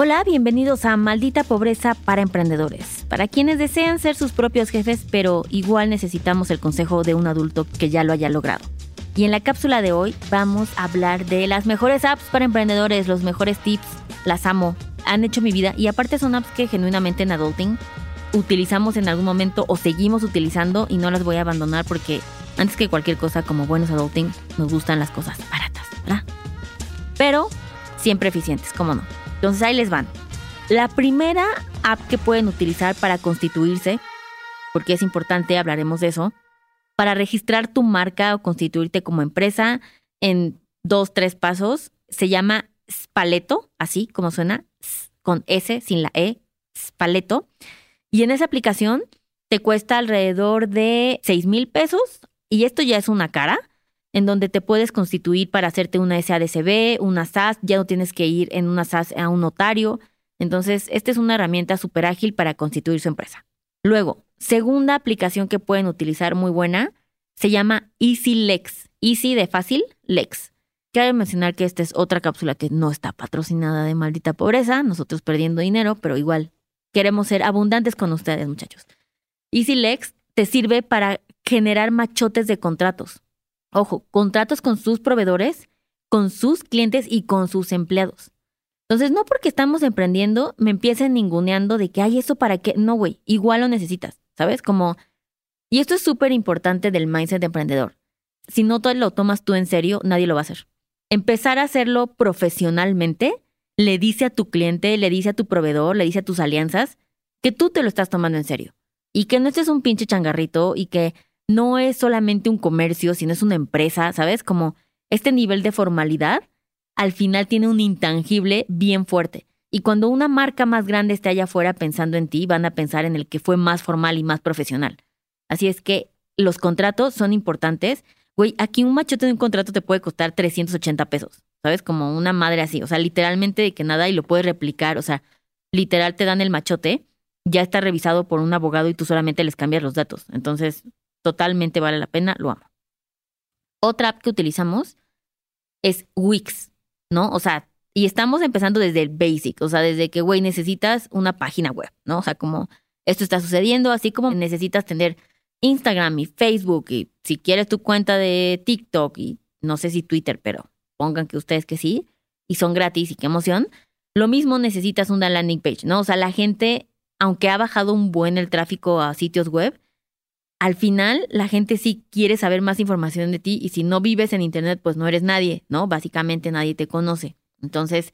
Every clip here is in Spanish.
Hola, bienvenidos a Maldita Pobreza para Emprendedores. Para quienes desean ser sus propios jefes, pero igual necesitamos el consejo de un adulto que ya lo haya logrado. Y en la cápsula de hoy vamos a hablar de las mejores apps para emprendedores, los mejores tips, las amo, han hecho mi vida y aparte son apps que genuinamente en Adulting utilizamos en algún momento o seguimos utilizando y no las voy a abandonar porque antes que cualquier cosa como buenos Adulting nos gustan las cosas baratas, ¿verdad? Pero siempre eficientes, ¿cómo no? Entonces ahí les van. La primera app que pueden utilizar para constituirse, porque es importante, hablaremos de eso, para registrar tu marca o constituirte como empresa en dos, tres pasos, se llama Spaleto, así como suena, con S sin la E, Spaleto. Y en esa aplicación te cuesta alrededor de 6 mil pesos y esto ya es una cara en donde te puedes constituir para hacerte una SADCB, una SAS, ya no tienes que ir en una SAS a un notario. Entonces, esta es una herramienta súper ágil para constituir su empresa. Luego, segunda aplicación que pueden utilizar muy buena, se llama Easy Lex. Easy de fácil, Lex. Quiero mencionar que esta es otra cápsula que no está patrocinada de maldita pobreza, nosotros perdiendo dinero, pero igual queremos ser abundantes con ustedes, muchachos. Easy Lex te sirve para generar machotes de contratos. Ojo, contratos con sus proveedores, con sus clientes y con sus empleados. Entonces, no porque estamos emprendiendo, me empiecen ninguneando de que hay eso para qué. No, güey, igual lo necesitas, ¿sabes? Como. Y esto es súper importante del mindset de emprendedor. Si no te lo tomas tú en serio, nadie lo va a hacer. Empezar a hacerlo profesionalmente le dice a tu cliente, le dice a tu proveedor, le dice a tus alianzas que tú te lo estás tomando en serio. Y que no estés un pinche changarrito y que no es solamente un comercio, sino es una empresa, ¿sabes? Como este nivel de formalidad al final tiene un intangible bien fuerte. Y cuando una marca más grande esté allá afuera pensando en ti, van a pensar en el que fue más formal y más profesional. Así es que los contratos son importantes. Güey, aquí un machote de un contrato te puede costar 380 pesos, ¿sabes? Como una madre así. O sea, literalmente de que nada y lo puedes replicar. O sea, literal te dan el machote, ya está revisado por un abogado y tú solamente les cambias los datos. Entonces, totalmente vale la pena, lo amo. Otra app que utilizamos es Wix, ¿no? O sea, y estamos empezando desde el basic, o sea, desde que, güey, necesitas una página web, ¿no? O sea, como esto está sucediendo, así como necesitas tener Instagram y Facebook y si quieres tu cuenta de TikTok y no sé si Twitter, pero pongan que ustedes que sí, y son gratis y qué emoción. Lo mismo necesitas una landing page, ¿no? O sea, la gente, aunque ha bajado un buen el tráfico a sitios web, al final la gente sí quiere saber más información de ti y si no vives en Internet, pues no eres nadie, ¿no? Básicamente nadie te conoce. Entonces,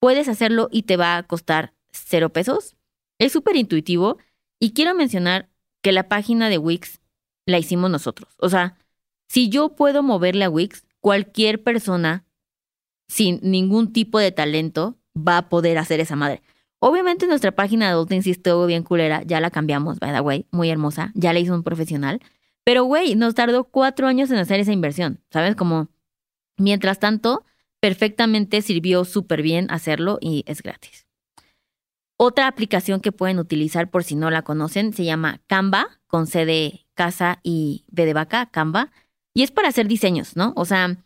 puedes hacerlo y te va a costar cero pesos. Es súper intuitivo y quiero mencionar que la página de Wix la hicimos nosotros. O sea, si yo puedo moverle a Wix, cualquier persona sin ningún tipo de talento va a poder hacer esa madre. Obviamente nuestra página de Adulting sí estuvo bien culera, ya la cambiamos, by the way, muy hermosa, ya la hizo un profesional. Pero, güey, nos tardó cuatro años en hacer esa inversión, ¿sabes? Como, mientras tanto, perfectamente sirvió súper bien hacerlo y es gratis. Otra aplicación que pueden utilizar por si no la conocen se llama Canva, con C de casa y B de vaca, Canva. Y es para hacer diseños, ¿no? O sea,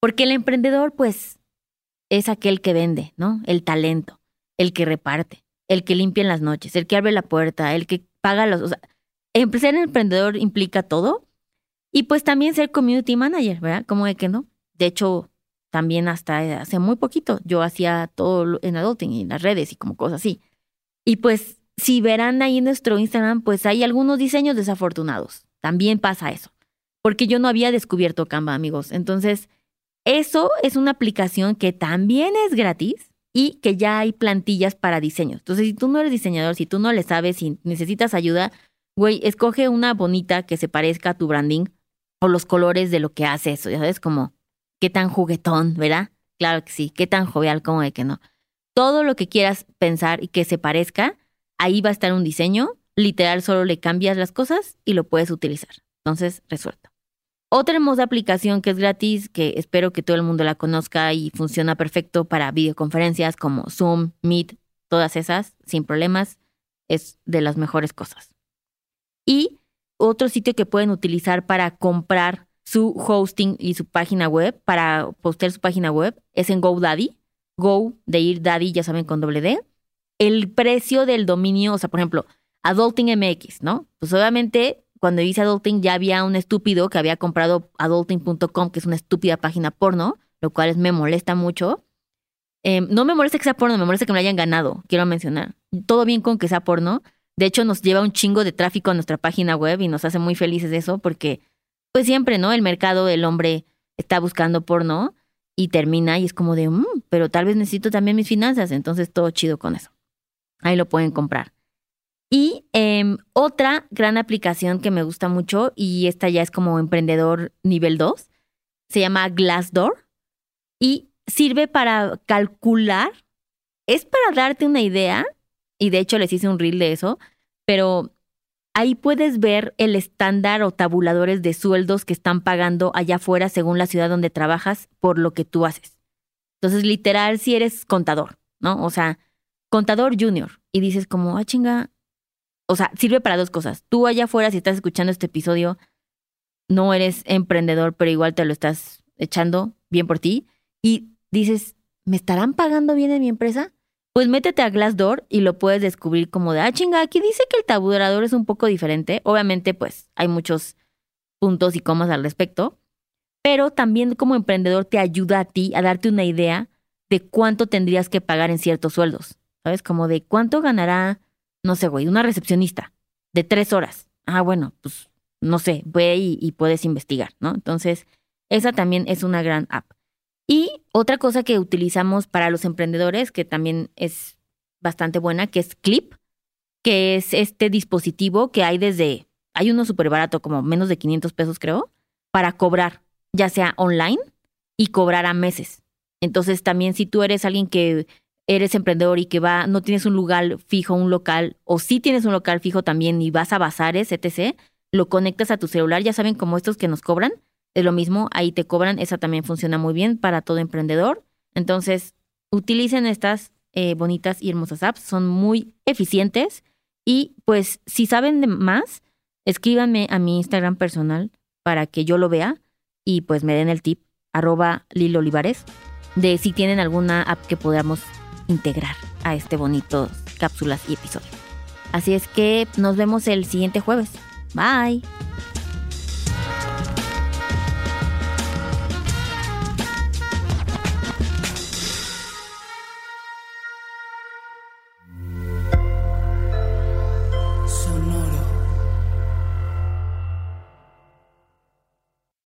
porque el emprendedor, pues, es aquel que vende, ¿no? El talento el que reparte, el que limpia en las noches, el que abre la puerta, el que paga los... O sea, ser emprendedor implica todo y pues también ser community manager, ¿verdad? Como de que no. De hecho, también hasta hace muy poquito yo hacía todo en adulting y en las redes y como cosas así. Y pues si verán ahí en nuestro Instagram, pues hay algunos diseños desafortunados. También pasa eso. Porque yo no había descubierto Canva, amigos. Entonces, eso es una aplicación que también es gratis y que ya hay plantillas para diseño. Entonces, si tú no eres diseñador, si tú no le sabes, si necesitas ayuda, güey, escoge una bonita que se parezca a tu branding o los colores de lo que haces, ya sabes, como qué tan juguetón, ¿verdad? Claro que sí, qué tan jovial como de que no. Todo lo que quieras pensar y que se parezca, ahí va a estar un diseño, literal solo le cambias las cosas y lo puedes utilizar. Entonces, resuelto. Otra hermosa aplicación que es gratis, que espero que todo el mundo la conozca y funciona perfecto para videoconferencias como Zoom, Meet, todas esas, sin problemas, es de las mejores cosas. Y otro sitio que pueden utilizar para comprar su hosting y su página web, para postear su página web, es en GoDaddy. Go, de ir Daddy, ya saben, con doble D, el precio del dominio, o sea, por ejemplo, Adulting MX, ¿no? Pues obviamente cuando hice Adulting ya había un estúpido que había comprado adulting.com, que es una estúpida página porno, lo cual me molesta mucho. Em, no me molesta que sea porno, me molesta que me lo hayan ganado, quiero mencionar. Todo bien con que sea porno. De hecho, nos lleva un chingo de tráfico a nuestra página web y nos hace muy felices eso porque, pues siempre, ¿no? El mercado del hombre está buscando porno y termina y es como de, mmm, pero tal vez necesito también mis finanzas, entonces todo chido con eso. Ahí lo pueden comprar. Y em, otra gran aplicación que me gusta mucho, y esta ya es como emprendedor nivel 2, se llama Glassdoor y sirve para calcular, es para darte una idea, y de hecho les hice un reel de eso, pero ahí puedes ver el estándar o tabuladores de sueldos que están pagando allá afuera según la ciudad donde trabajas por lo que tú haces. Entonces, literal, si eres contador, ¿no? O sea, contador junior, y dices como, ah, chinga, o sea, sirve para dos cosas. Tú allá afuera, si estás escuchando este episodio, no eres emprendedor, pero igual te lo estás echando bien por ti. Y dices, ¿me estarán pagando bien en mi empresa? Pues métete a Glassdoor y lo puedes descubrir como de, ah, chinga, aquí dice que el tabulador es un poco diferente. Obviamente, pues hay muchos puntos y comas al respecto, pero también como emprendedor te ayuda a ti a darte una idea de cuánto tendrías que pagar en ciertos sueldos. ¿Sabes? Como de cuánto ganará no sé, güey, una recepcionista de tres horas. Ah, bueno, pues no sé, ve y, puedes investigar, ¿no? Entonces, esa también es una gran app. Y otra cosa que utilizamos para los emprendedores, que también es bastante buena, que es Clip, que es este dispositivo que hay desde, hay uno súper barato, como menos de 500 pesos creo, para cobrar, ya sea online y cobrar a meses. Entonces también si tú eres alguien que eres emprendedor y que va, no tienes un lugar fijo, un local, o si tienes un local fijo también y vas a bazares, etc., lo conectas a tu celular, ya saben como estos que nos cobran, es lo mismo, ahí te cobran, esa también funciona muy bien para todo emprendedor. Entonces, utilicen estas eh, bonitas y hermosas apps, son muy eficientes y pues si saben de más, escríbanme a mi Instagram personal para que yo lo vea y pues me den el tip, arroba Lilo Olivares, de si tienen alguna app que podamos integrar a este bonito cápsulas y episodios. Así es que nos vemos el siguiente jueves. Bye.